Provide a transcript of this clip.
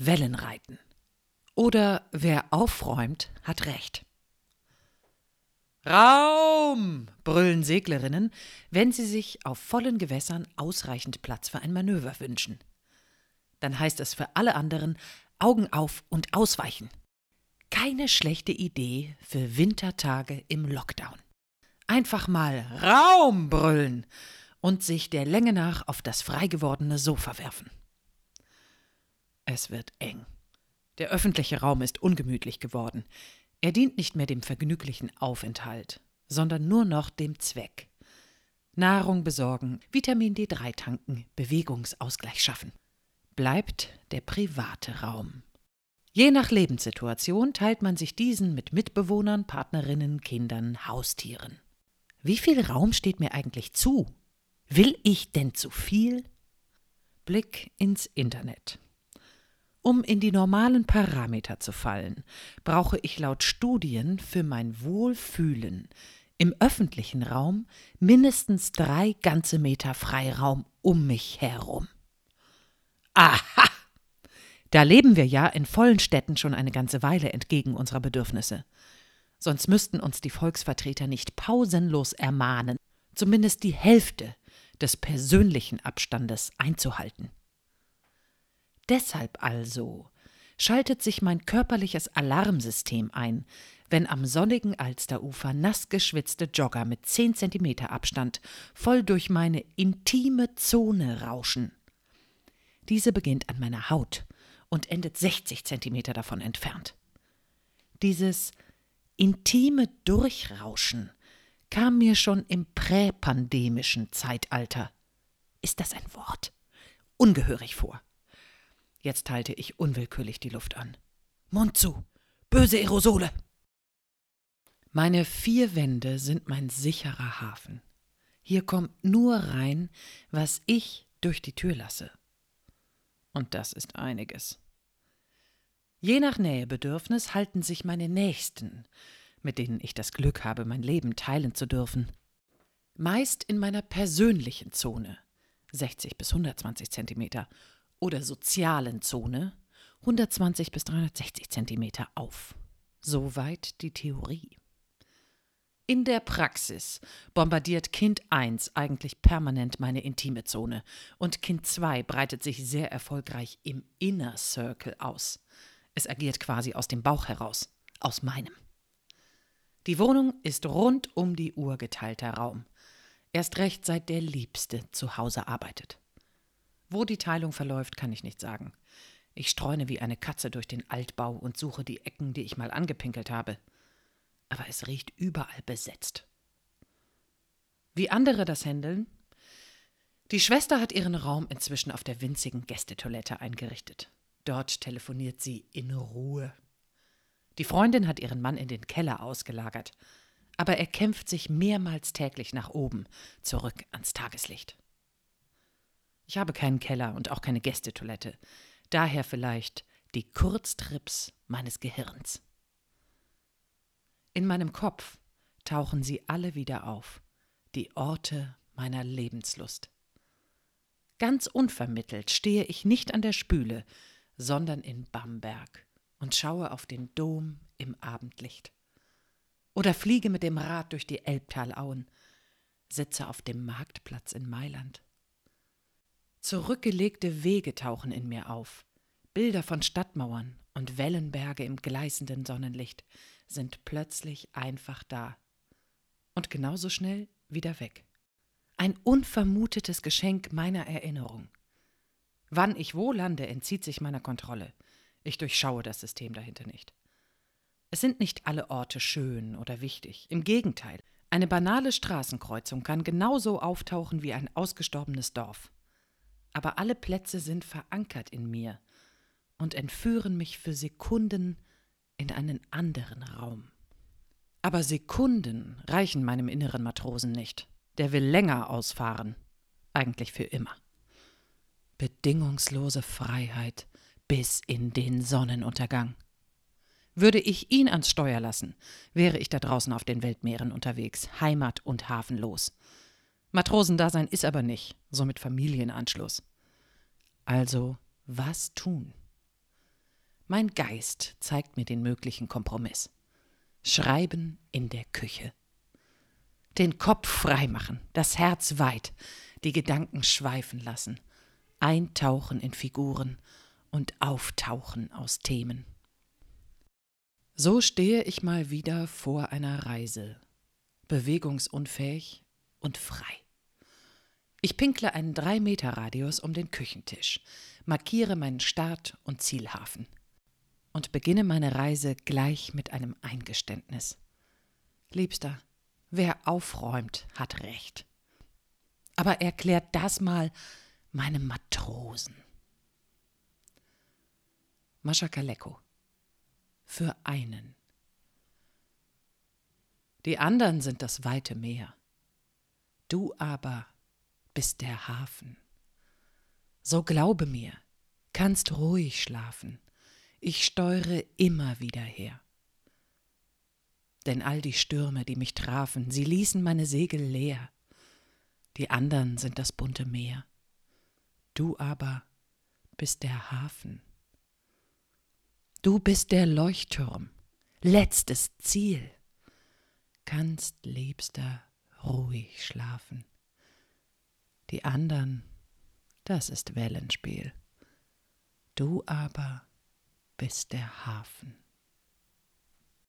Wellenreiten. Oder wer aufräumt, hat recht. Raum! brüllen Seglerinnen, wenn sie sich auf vollen Gewässern ausreichend Platz für ein Manöver wünschen. Dann heißt es für alle anderen Augen auf und ausweichen. Keine schlechte Idee für Wintertage im Lockdown. Einfach mal Raum brüllen und sich der Länge nach auf das frei gewordene Sofa werfen. Es wird eng. Der öffentliche Raum ist ungemütlich geworden. Er dient nicht mehr dem vergnüglichen Aufenthalt, sondern nur noch dem Zweck. Nahrung besorgen, Vitamin D3 tanken, Bewegungsausgleich schaffen. Bleibt der private Raum. Je nach Lebenssituation teilt man sich diesen mit Mitbewohnern, Partnerinnen, Kindern, Haustieren. Wie viel Raum steht mir eigentlich zu? Will ich denn zu viel? Blick ins Internet. Um in die normalen Parameter zu fallen, brauche ich laut Studien für mein Wohlfühlen im öffentlichen Raum mindestens drei ganze Meter Freiraum um mich herum. Aha! Da leben wir ja in vollen Städten schon eine ganze Weile entgegen unserer Bedürfnisse. Sonst müssten uns die Volksvertreter nicht pausenlos ermahnen, zumindest die Hälfte des persönlichen Abstandes einzuhalten. Deshalb also schaltet sich mein körperliches Alarmsystem ein, wenn am sonnigen Alsterufer nass geschwitzte Jogger mit zehn Zentimeter Abstand voll durch meine intime Zone rauschen. Diese beginnt an meiner Haut und endet 60 Zentimeter davon entfernt. Dieses intime Durchrauschen kam mir schon im präpandemischen Zeitalter. Ist das ein Wort? Ungehörig vor. Jetzt teilte ich unwillkürlich die Luft an. Mund zu! Böse Aerosole! Meine vier Wände sind mein sicherer Hafen. Hier kommt nur rein, was ich durch die Tür lasse. Und das ist einiges. Je nach Nähebedürfnis halten sich meine Nächsten, mit denen ich das Glück habe, mein Leben teilen zu dürfen, meist in meiner persönlichen Zone, 60 bis 120 Zentimeter, oder sozialen Zone 120 bis 360 Zentimeter auf. Soweit die Theorie. In der Praxis bombardiert Kind 1 eigentlich permanent meine intime Zone und Kind 2 breitet sich sehr erfolgreich im Inner Circle aus. Es agiert quasi aus dem Bauch heraus, aus meinem. Die Wohnung ist rund um die Uhr geteilter Raum. Erst recht seit der Liebste zu Hause arbeitet. Wo die Teilung verläuft, kann ich nicht sagen. Ich streune wie eine Katze durch den Altbau und suche die Ecken, die ich mal angepinkelt habe. Aber es riecht überall besetzt. Wie andere das händeln? Die Schwester hat ihren Raum inzwischen auf der winzigen Gästetoilette eingerichtet. Dort telefoniert sie in Ruhe. Die Freundin hat ihren Mann in den Keller ausgelagert, aber er kämpft sich mehrmals täglich nach oben, zurück ans Tageslicht. Ich habe keinen Keller und auch keine Gästetoilette. Daher vielleicht die Kurztrips meines Gehirns. In meinem Kopf tauchen sie alle wieder auf, die Orte meiner Lebenslust. Ganz unvermittelt stehe ich nicht an der Spüle, sondern in Bamberg und schaue auf den Dom im Abendlicht. Oder fliege mit dem Rad durch die Elbtalauen, sitze auf dem Marktplatz in Mailand Zurückgelegte Wege tauchen in mir auf. Bilder von Stadtmauern und Wellenberge im gleißenden Sonnenlicht sind plötzlich einfach da. Und genauso schnell wieder weg. Ein unvermutetes Geschenk meiner Erinnerung. Wann ich wo lande, entzieht sich meiner Kontrolle. Ich durchschaue das System dahinter nicht. Es sind nicht alle Orte schön oder wichtig. Im Gegenteil, eine banale Straßenkreuzung kann genauso auftauchen wie ein ausgestorbenes Dorf aber alle Plätze sind verankert in mir und entführen mich für Sekunden in einen anderen Raum. Aber Sekunden reichen meinem inneren Matrosen nicht. Der will länger ausfahren, eigentlich für immer. Bedingungslose Freiheit bis in den Sonnenuntergang. Würde ich ihn ans Steuer lassen, wäre ich da draußen auf den Weltmeeren unterwegs, heimat- und hafenlos. Matrosendasein ist aber nicht, somit Familienanschluss. Also, was tun? Mein Geist zeigt mir den möglichen Kompromiss. Schreiben in der Küche. Den Kopf frei machen, das Herz weit, die Gedanken schweifen lassen, eintauchen in Figuren und auftauchen aus Themen. So stehe ich mal wieder vor einer Reise, bewegungsunfähig und frei. Ich pinkle einen drei Meter Radius um den Küchentisch, markiere meinen Start- und Zielhafen und beginne meine Reise gleich mit einem Eingeständnis. Liebster, wer aufräumt, hat Recht. Aber erklärt das mal meinem Matrosen. Mascha Kaleko. Für einen. Die anderen sind das weite Meer. Du aber bist der Hafen. So glaube mir, kannst ruhig schlafen ich steuere immer wieder her. Denn all die Stürme, die mich trafen, sie ließen meine Segel leer. Die andern sind das bunte Meer. Du aber bist der Hafen. Du bist der Leuchtturm, letztes Ziel. Kannst, Liebster, ruhig schlafen. Die andern, das ist Wellenspiel. Du aber bist der Hafen.